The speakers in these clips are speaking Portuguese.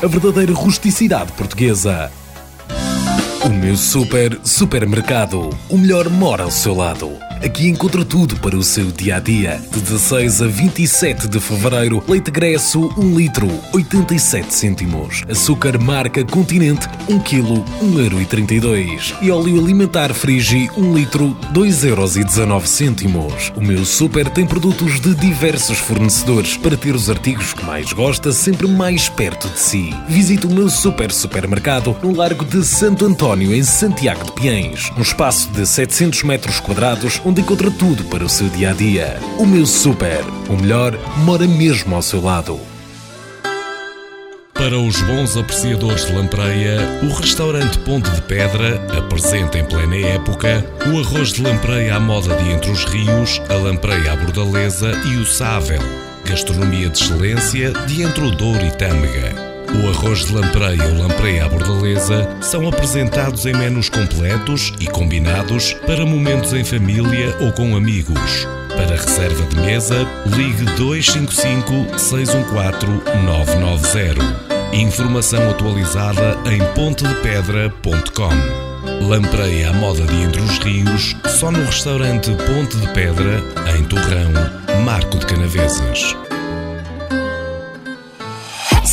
a verdadeira rusticidade portuguesa. O meu super supermercado. O melhor mora ao seu lado. Aqui encontra tudo para o seu dia a dia. De 16 a 27 de fevereiro, leite gresso 1 litro, 87 cêntimos. Açúcar marca Continente 1 kg, 1,32€. E óleo alimentar Frigi 1 litro, 2,19€. O meu super tem produtos de diversos fornecedores para ter os artigos que mais gosta sempre mais perto de si. Visite o meu super supermercado no Largo de Santo António, em Santiago de Piens. Um espaço de 700 metros quadrados onde encontra tudo para o seu dia a dia. O meu super, o melhor, mora mesmo ao seu lado. Para os bons apreciadores de lampreia, o restaurante Ponte de Pedra apresenta em plena época o arroz de lampreia à moda de Entre os Rios, a lampreia à bordaleza e o sável. Gastronomia de excelência de Entre o Douro e Tâmega. O arroz de lampreia ou lampreia à bordaleza são apresentados em menus completos e combinados para momentos em família ou com amigos. Para reserva de mesa, ligue 255 614 990. Informação atualizada em pontedepedra.com. Lampreia à moda de Entre os Rios, só no restaurante Ponte de Pedra, em Torrão, Marco de Canaveses.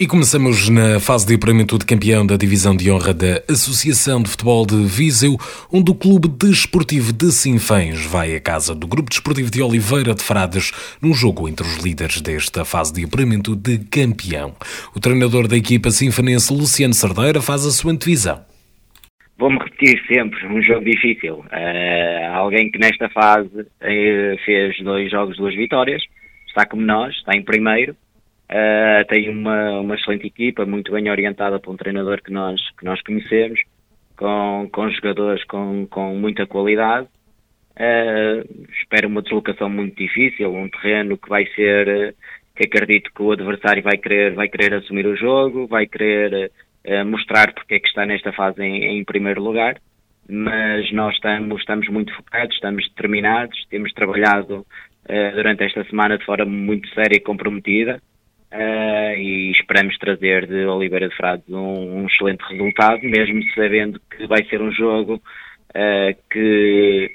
E começamos na fase de apuramento de campeão da divisão de honra da Associação de Futebol de Viseu, onde o Clube Desportivo de Sinfãs vai à casa do Grupo Desportivo de Oliveira de Frades num jogo entre os líderes desta fase de apuramento de campeão. O treinador da equipa sinfanense, Luciano Sardeira, faz a sua antevisão. Vou-me repetir sempre, um jogo difícil. Uh, alguém que nesta fase uh, fez dois jogos, duas vitórias, está como nós, está em primeiro, Uh, tem uma, uma excelente equipa, muito bem orientada por um treinador que nós, que nós conhecemos, com, com jogadores com, com muita qualidade. Uh, espero uma deslocação muito difícil, um terreno que vai ser, que acredito que o adversário vai querer, vai querer assumir o jogo, vai querer uh, mostrar porque é que está nesta fase em, em primeiro lugar. Mas nós estamos, estamos muito focados, estamos determinados, temos trabalhado durante esta semana de forma muito séria e comprometida Uh, e esperamos trazer de Oliveira de Frades um, um, excelente resultado, mesmo sabendo que vai ser um jogo uh, que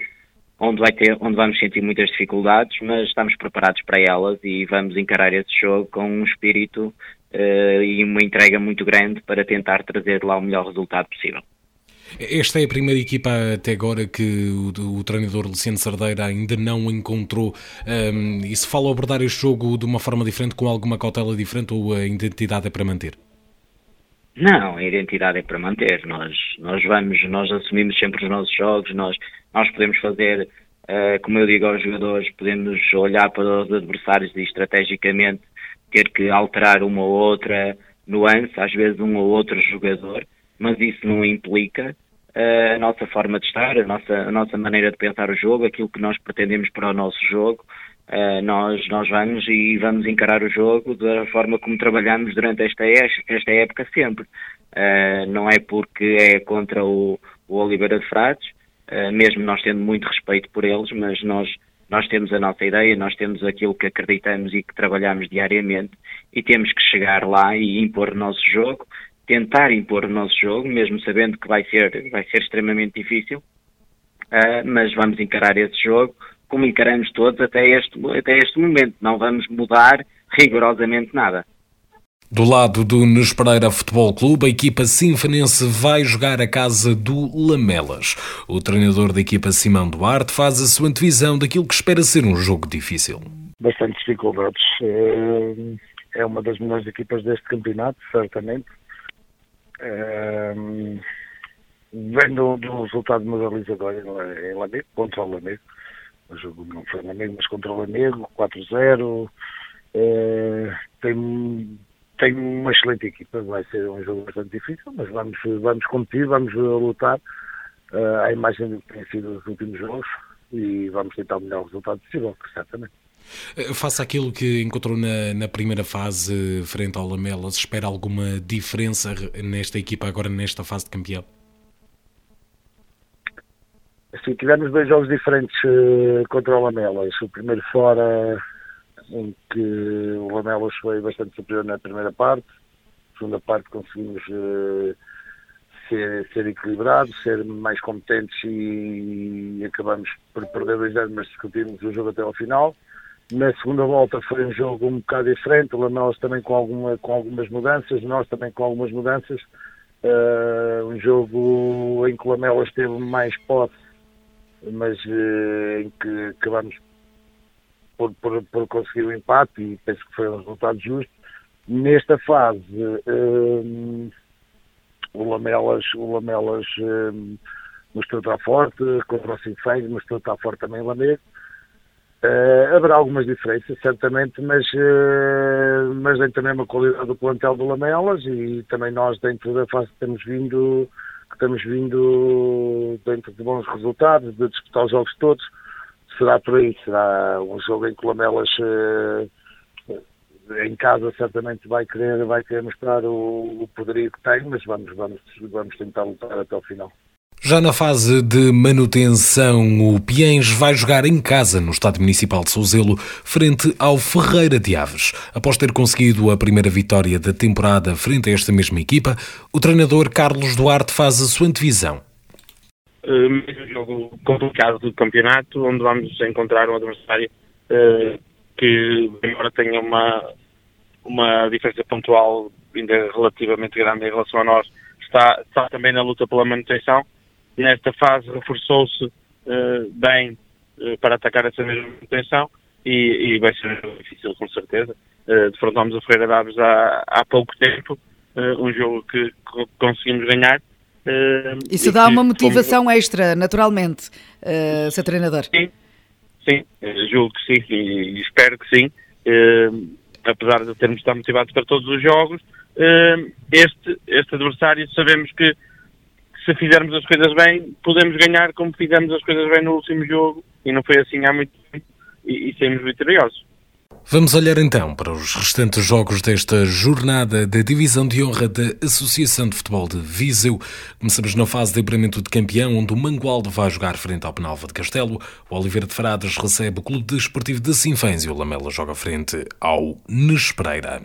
onde vai ter, onde vamos sentir muitas dificuldades, mas estamos preparados para elas e vamos encarar esse jogo com um espírito uh, e uma entrega muito grande para tentar trazer lá o melhor resultado possível. Esta é a primeira equipa até agora que o, o treinador Luciano Sardeira ainda não encontrou. Um, e se fala abordar este jogo de uma forma diferente, com alguma cautela diferente, ou a identidade é para manter? Não, a identidade é para manter. Nós, nós vamos, nós assumimos sempre os nossos jogos, nós, nós podemos fazer, uh, como eu digo aos jogadores, podemos olhar para os adversários e estrategicamente ter que alterar uma ou outra nuance, às vezes um ou outro jogador, mas isso não implica a nossa forma de estar, a nossa, a nossa maneira de pensar o jogo, aquilo que nós pretendemos para o nosso jogo. Uh, nós, nós vamos e vamos encarar o jogo da forma como trabalhamos durante esta, esta época sempre. Uh, não é porque é contra o, o Oliveira de Frades, uh, mesmo nós tendo muito respeito por eles, mas nós, nós temos a nossa ideia, nós temos aquilo que acreditamos e que trabalhamos diariamente e temos que chegar lá e impor o nosso jogo, tentar impor o nosso jogo, mesmo sabendo que vai ser, vai ser extremamente difícil, mas vamos encarar esse jogo como encaramos todos até este, até este momento. Não vamos mudar rigorosamente nada. Do lado do Nes Pereira Futebol Clube, a equipa sinfonense vai jogar a casa do Lamelas. O treinador da equipa Simão Duarte faz a sua antevisão daquilo que espera ser um jogo difícil. Bastante dificuldades. É, é uma das melhores equipas deste campeonato, certamente. É, vendo do resultado moralizador em Lamego, contra o Lamego, o jogo não foi Lamego, mas contra o Lamego, 4-0. É, tem, tem uma excelente equipa, vai ser um jogo bastante difícil, mas vamos, vamos competir, vamos lutar à imagem do que tem sido os últimos jogos e vamos tentar o melhor resultado possível, certamente. Eh, Faça aquilo que encontrou na, na, primeira fase frente ao Lamelas, espera alguma diferença nesta equipa agora nesta fase de campeão? Assim, tivemos dois jogos diferentes uh, contra o Lamelas. O primeiro fora, em que o Lamelas foi bastante superior na primeira parte. Na segunda parte conseguimos uh, ser, ser, equilibrados, ser mais competentes e, acabamos por perder dois anos, mas discutimos o jogo até ao final. Na segunda volta foi um jogo um bocado diferente, Lamelas também com, alguma, com algumas mudanças, nós também com algumas mudanças. Uh, um jogo em que o Lamelas teve mais posse mas uh, em que acabamos por, por, por, conseguir o um empate e penso que foi um resultado justo. Nesta fase, uh, o Lamelas, o Lamelas uh, mostrou estar forte, contra o Sinfém, mostrou estar forte também o Lamego. Uh, haverá algumas diferenças, certamente, mas, uh, mas tem também uma qualidade do plantel do Lamelas e também nós, dentro da fase, temos vindo que temos vindo dentro de bons resultados, de disputar os jogos todos. Será por aí, será um jogo em que o Lamelas eh, em casa certamente vai querer, vai querer mostrar o, o poderio que tem, mas vamos, vamos, vamos tentar lutar até o final. Já na fase de manutenção, o Piens vai jogar em casa no Estádio Municipal de Souzelo, frente ao Ferreira de Aves. Após ter conseguido a primeira vitória da temporada frente a esta mesma equipa, o treinador Carlos Duarte faz a sua antevisão. Uh, um jogo complicado do campeonato, onde vamos encontrar um adversário uh, que, embora tenha uma, uma diferença pontual ainda relativamente grande em relação a nós, está, está também na luta pela manutenção nesta fase reforçou-se uh, bem uh, para atacar essa mesma manutenção e, e, vai ser difícil com certeza. Uh, defrontámos a Ferreira de Aves há, há pouco tempo, uh, um jogo que conseguimos ganhar. Isso dá uma motivação como... extra, naturalmente, uh, ser treinador. Sim, sim, julgo que sim e, e espero que sim. apesar de termos estado motivados para todos os jogos, este, este adversário sabemos que se fizermos as coisas bem, podemos ganhar como fizemos as coisas bem no último jogo e não foi assim há muito tempo e, e saímos vitoriosos. Vamos olhar então para os restantes jogos desta jornada da Divisão de Honra da Associação de Futebol de Viseu. Começamos na fase de apuramento de campeão, onde o Mangualde vai jogar frente ao Penalva de Castelo, o Oliveira de Frades recebe o Clube Desportivo de Sinfãs e o Lamela joga frente ao Nespereira.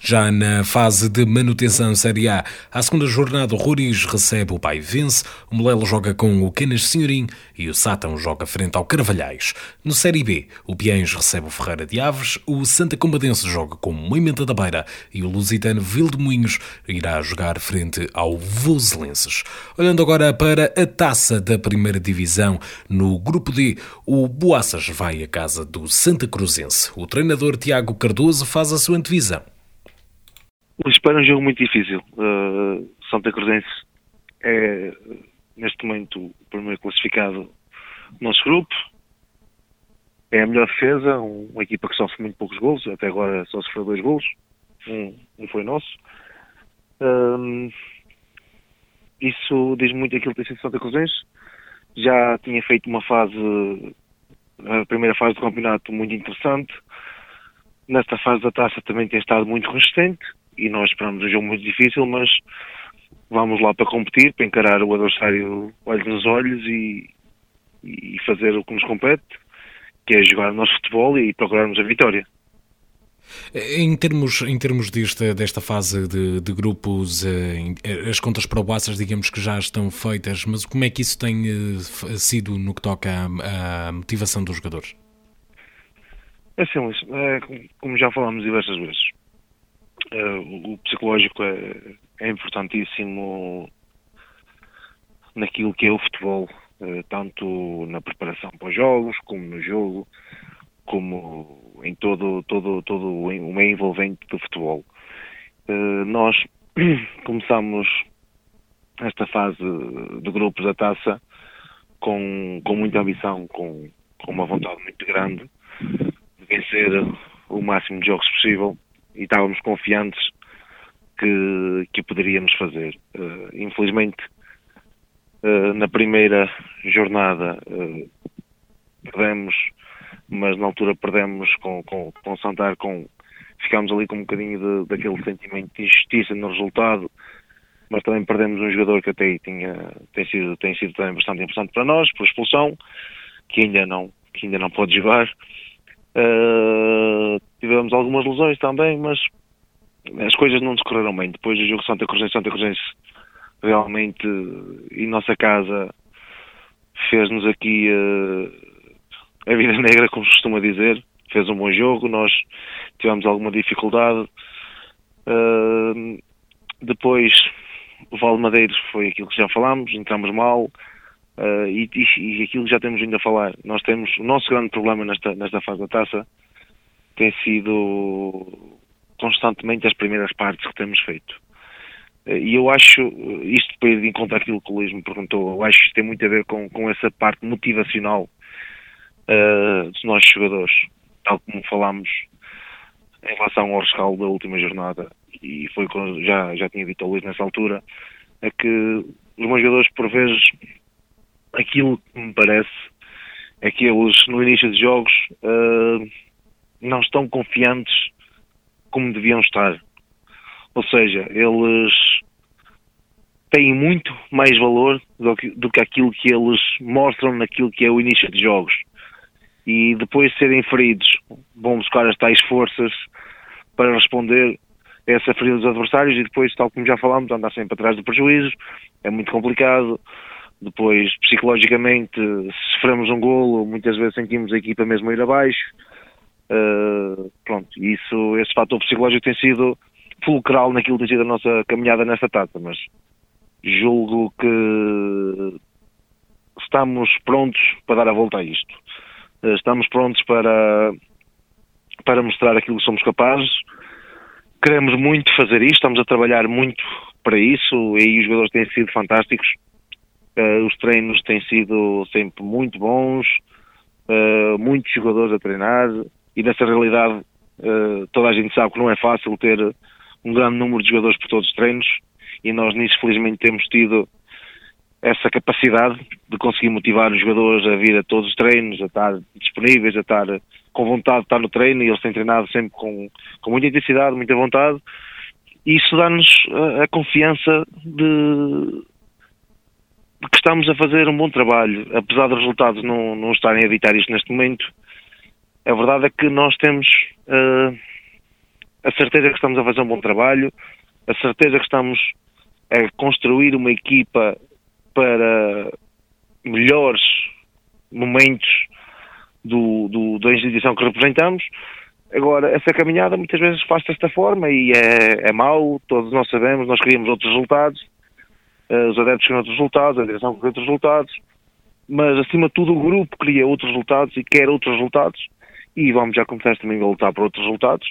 Já na fase de manutenção Série A, à segunda jornada, o Roriz recebe o Pai Vence, o Molela joga com o Canas Senhorim e o Sátão joga frente ao Carvalhais. No Série B, o Piens recebe o Ferreira de Aves, o Santa Combadense joga com Moimenta da Beira e o Lusitano Vildemunhos irá jogar frente ao Voselenses. Olhando agora para a taça da primeira divisão, no grupo D, o Boaças vai à casa do Santa Cruzense. O treinador Tiago Cardoso faz a sua antevisão. O espera é um jogo muito difícil. Uh, Santa Cruzense é, neste momento, o primeiro classificado do nosso grupo. É a melhor defesa, uma equipa que sofre muito poucos golos, até agora só sofreu dois golos, um, um foi nosso. Um, isso diz muito aquilo que tem sido Santa Cruzense. Já tinha feito uma fase, a primeira fase do campeonato muito interessante. Nesta fase da taça também tem estado muito resistente e nós esperamos um jogo muito difícil, mas vamos lá para competir, para encarar o adversário olhos nos olhos e, e fazer o que nos compete, que é jogar o nosso futebol e procurarmos a vitória. Em termos, em termos desta, desta fase de, de grupos, eh, eh, as contas para o digamos que já estão feitas, mas como é que isso tem eh, sido no que toca à, à motivação dos jogadores? É simples, é, como já falámos diversas vezes, o psicológico é, é importantíssimo naquilo que é o futebol, tanto na preparação para os jogos, como no jogo, como em todo, todo, todo o meio envolvente do futebol. Uh, nós começamos esta fase de grupos da taça com, com muita ambição, com, com uma vontade muito grande de vencer o máximo de jogos possível e estávamos confiantes que, que poderíamos fazer. Uh, infelizmente, uh, na primeira jornada perdemos mas na altura perdemos com, com, com Santar, com, ficámos ali com um bocadinho de, daquele sentimento de injustiça no resultado, mas também perdemos um jogador que até tinha, tem, sido, tem sido também bastante importante para nós, por expulsão, que ainda não, que ainda não pode jogar. Uh, tivemos algumas lesões também, mas as coisas não correram bem. Depois do jogo Santa Cruz Santa Cruz realmente, em nossa casa, fez-nos aqui uh, a vida negra, como se costuma dizer. Fez um bom jogo, nós tivemos alguma dificuldade. Uh, depois, o Val Madeiros foi aquilo que já falámos, entramos mal. Uh, e, e, aquilo que já temos vindo a falar. Nós temos o nosso grande problema nesta, nesta fase da taça tem sido constantemente as primeiras partes que temos feito. Uh, e eu acho, isto depois de encontrar aquilo que o Luís me perguntou, eu acho que isto tem muito a ver com, com essa parte motivacional uh, nossos jogadores, tal como falámos em relação ao rescaldo da última jornada, e foi quando já, já tinha dito ao Luís nessa altura, é que os meus jogadores, por vezes, aquilo que me parece é que eles, no início de jogos, uh, não estão confiantes como deviam estar. Ou seja, eles têm muito mais valor do que, do que aquilo que eles mostram naquilo que é o início de jogos e depois de serem feridos vão buscar as tais forças para responder a essa ferida dos adversários e depois, tal como já falámos, andar sempre atrás do prejuízo, é muito complicado. Depois, psicologicamente, se sofremos um golo, muitas vezes sentimos a equipa mesmo ir abaixo. Uh, pronto, isso, esse fator psicológico tem sido fulcral naquilo que tem sido a nossa caminhada nesta taça, mas julgo que estamos prontos para dar a volta a isto. Eh, estamos prontos para, para mostrar aquilo que somos capazes. Queremos muito fazer isto, estamos a trabalhar muito para isso e os jogadores têm sido fantásticos. Uh, os treinos têm sido sempre muito bons, uh, muitos jogadores a treinar e nessa realidade toda a gente sabe que não é fácil ter um grande número de jogadores por todos os treinos e nós nisso felizmente temos tido essa capacidade de conseguir motivar os jogadores a vir a todos os treinos, a estar disponíveis, a estar com vontade de estar no treino e eles têm treinado sempre com, com muita intensidade, muita vontade. E isso dá-nos a, a, confiança de, de, que estamos a fazer um bom trabalho, apesar dos resultados não, não estarem a evitar isto neste momento. A verdade é que nós temos uh, a certeza que estamos a fazer um bom trabalho, a certeza que estamos a construir uma equipa para melhores momentos do, do, da instituição que representamos. Agora, essa caminhada muitas vezes faz desta forma e é, é mau, todos nós sabemos, nós queríamos outros resultados, uh, os adeptos queriam outros resultados, a direção queria outros resultados, mas acima de tudo o grupo queria outros resultados e quer outros resultados e vamos já começar também a lutar por outros resultados,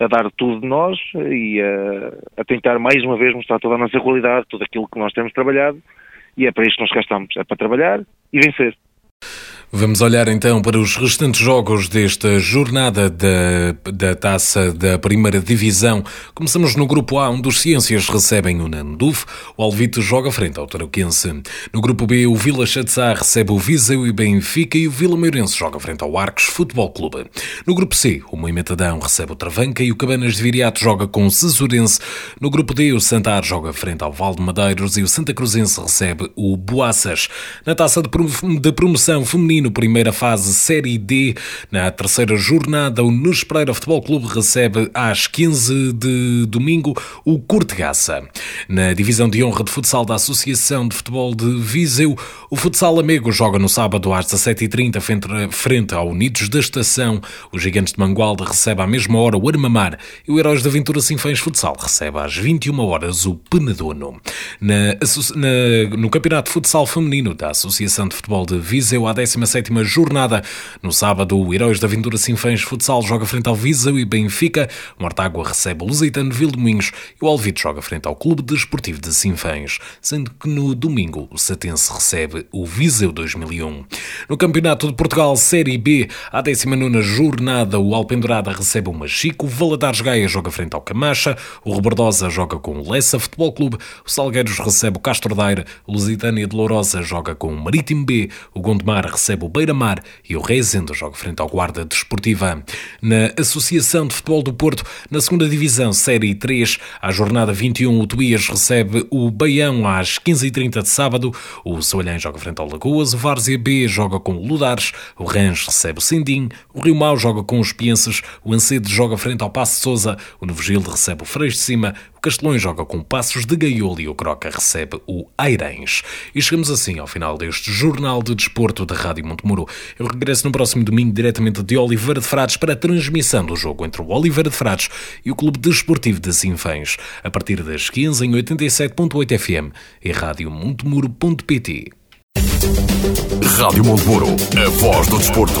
a dar tudo de nós e a, a tentar mais uma vez mostrar toda a nossa qualidade, tudo aquilo que nós temos trabalhado e é para isso que nós cá estamos, é para trabalhar e vencer. Vamos olhar então para os restantes jogos desta jornada da, da taça da primeira divisão. Começamos no grupo A, onde os Ciências recebem o Nanduf, o Alvito joga frente ao Tarouquense. No grupo B, o Vila Chatzá recebe o Viseu e Benfica e o Vila Meirense joga frente ao Arcos Futebol Clube. No grupo C, o Moimentadão recebe o Travanca e o Cabanas de Viriato joga com o Cesurense. No grupo D, o Santar joga frente ao Val de Madeiros e o Santa Cruzense recebe o Boaças. Na taça de promoção feminina, feminino, primeira fase Série D. Na terceira jornada, o Nus Pereira Futebol Clube recebe às 15 de domingo o Cortegaça. Na divisão de honra de futsal da Associação de Futebol de Viseu, o Futsal Amigo joga no sábado às 17h30 frente ao Unidos da Estação. Os Gigantes de Mangualde recebe à mesma hora o Armamar e o Heróis da Aventura Sinfãs Futsal recebe às 21 horas o Penedono. Na, no Campeonato de Futsal Feminino da Associação de Futebol de Viseu, à 17 sétima jornada. No sábado, o Heróis da Aventura Sinfãs Futsal joga frente ao Viseu e Benfica, o Mortágua recebe o Lusitano Vildemunhos e o Alvito joga frente ao Clube Desportivo de Sinfãs, sendo que no domingo o Satense recebe o Viseu 2001. No Campeonato de Portugal Série B, à 19 jornada, o Alpendurada recebe o Machico, o Valadares Gaia joga frente ao Camacha, o Rebordosa joga com o Lessa Futebol Clube, o Salgueiros recebe o Castro Daire, o Lusitânia de Lourosa joga com o Marítimo B, o Gondomar recebe recebe o Beira-Mar e o Reisende joga frente ao Guarda Desportiva. Na Associação de Futebol do Porto, na segunda Divisão Série 3, à jornada 21, o Tuías recebe o Baião às 15h30 de sábado, o Soalhém joga frente ao Lagoas, o Várzea B joga com o Ludares, o Rãs recebe o Sindim, o Rio Mau joga com os Pienses, o Ancedo joga frente ao Passo Souza, o Novo Gilde recebe o Freixo de Cima, Castelões joga com Passos de Gaiolo e o Croca recebe o Airens. E chegamos assim ao final deste Jornal de Desporto da Rádio Montemuro. Eu regresso no próximo domingo diretamente de Oliveira de Frades para a transmissão do jogo entre o Oliveira de Frades e o Clube Desportivo de Sinfãs, a partir das 15 em 87.8 FM e radiomontemuro.pt. Rádio Montemuro, a voz do desporto.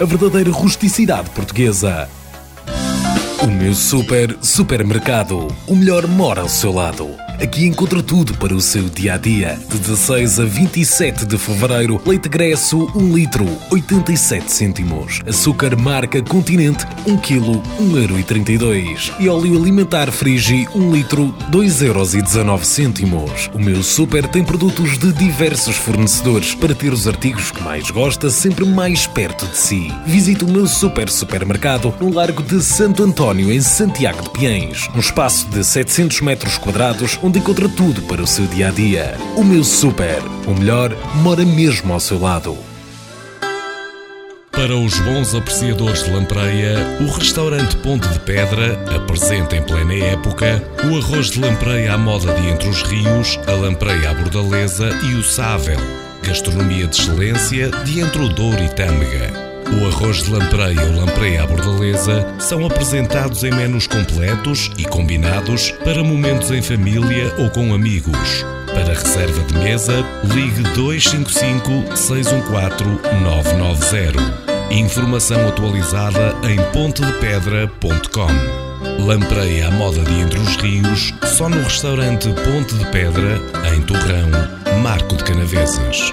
a verdadeira rusticidade portuguesa. O meu super supermercado. O melhor mora ao seu lado. Aqui encontra tudo para o seu dia a dia. De 16 a 27 de fevereiro, leite gresso 1 litro, 87 cêntimos. Açúcar marca Continente 1 kg, 1,32€. E óleo alimentar Frigi 1 litro, 2,19€. O meu super tem produtos de diversos fornecedores para ter os artigos que mais gosta sempre mais perto de si. Visite o meu super supermercado no Largo de Santo António, em Santiago de Piens. Um espaço de 700 metros quadrados onde encontra tudo para o seu dia a dia. O meu super, o melhor, mora mesmo ao seu lado. Para os bons apreciadores de lampreia, o restaurante Ponte de Pedra apresenta em plena época o arroz de lampreia à moda de Entre os Rios, a lampreia à bordaleza e o sável. Gastronomia de excelência de Entre o Douro e Tâmega. O arroz de lampreia ou lampreia à bordaleza são apresentados em menus completos e combinados para momentos em família ou com amigos. Para reserva de mesa, ligue 255 614 990. Informação atualizada em pontedepedra.com. Lampreia à moda de Entre os Rios, só no restaurante Ponte de Pedra, em Torrão, Marco de Canaveses.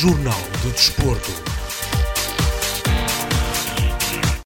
Jornal do Desporto.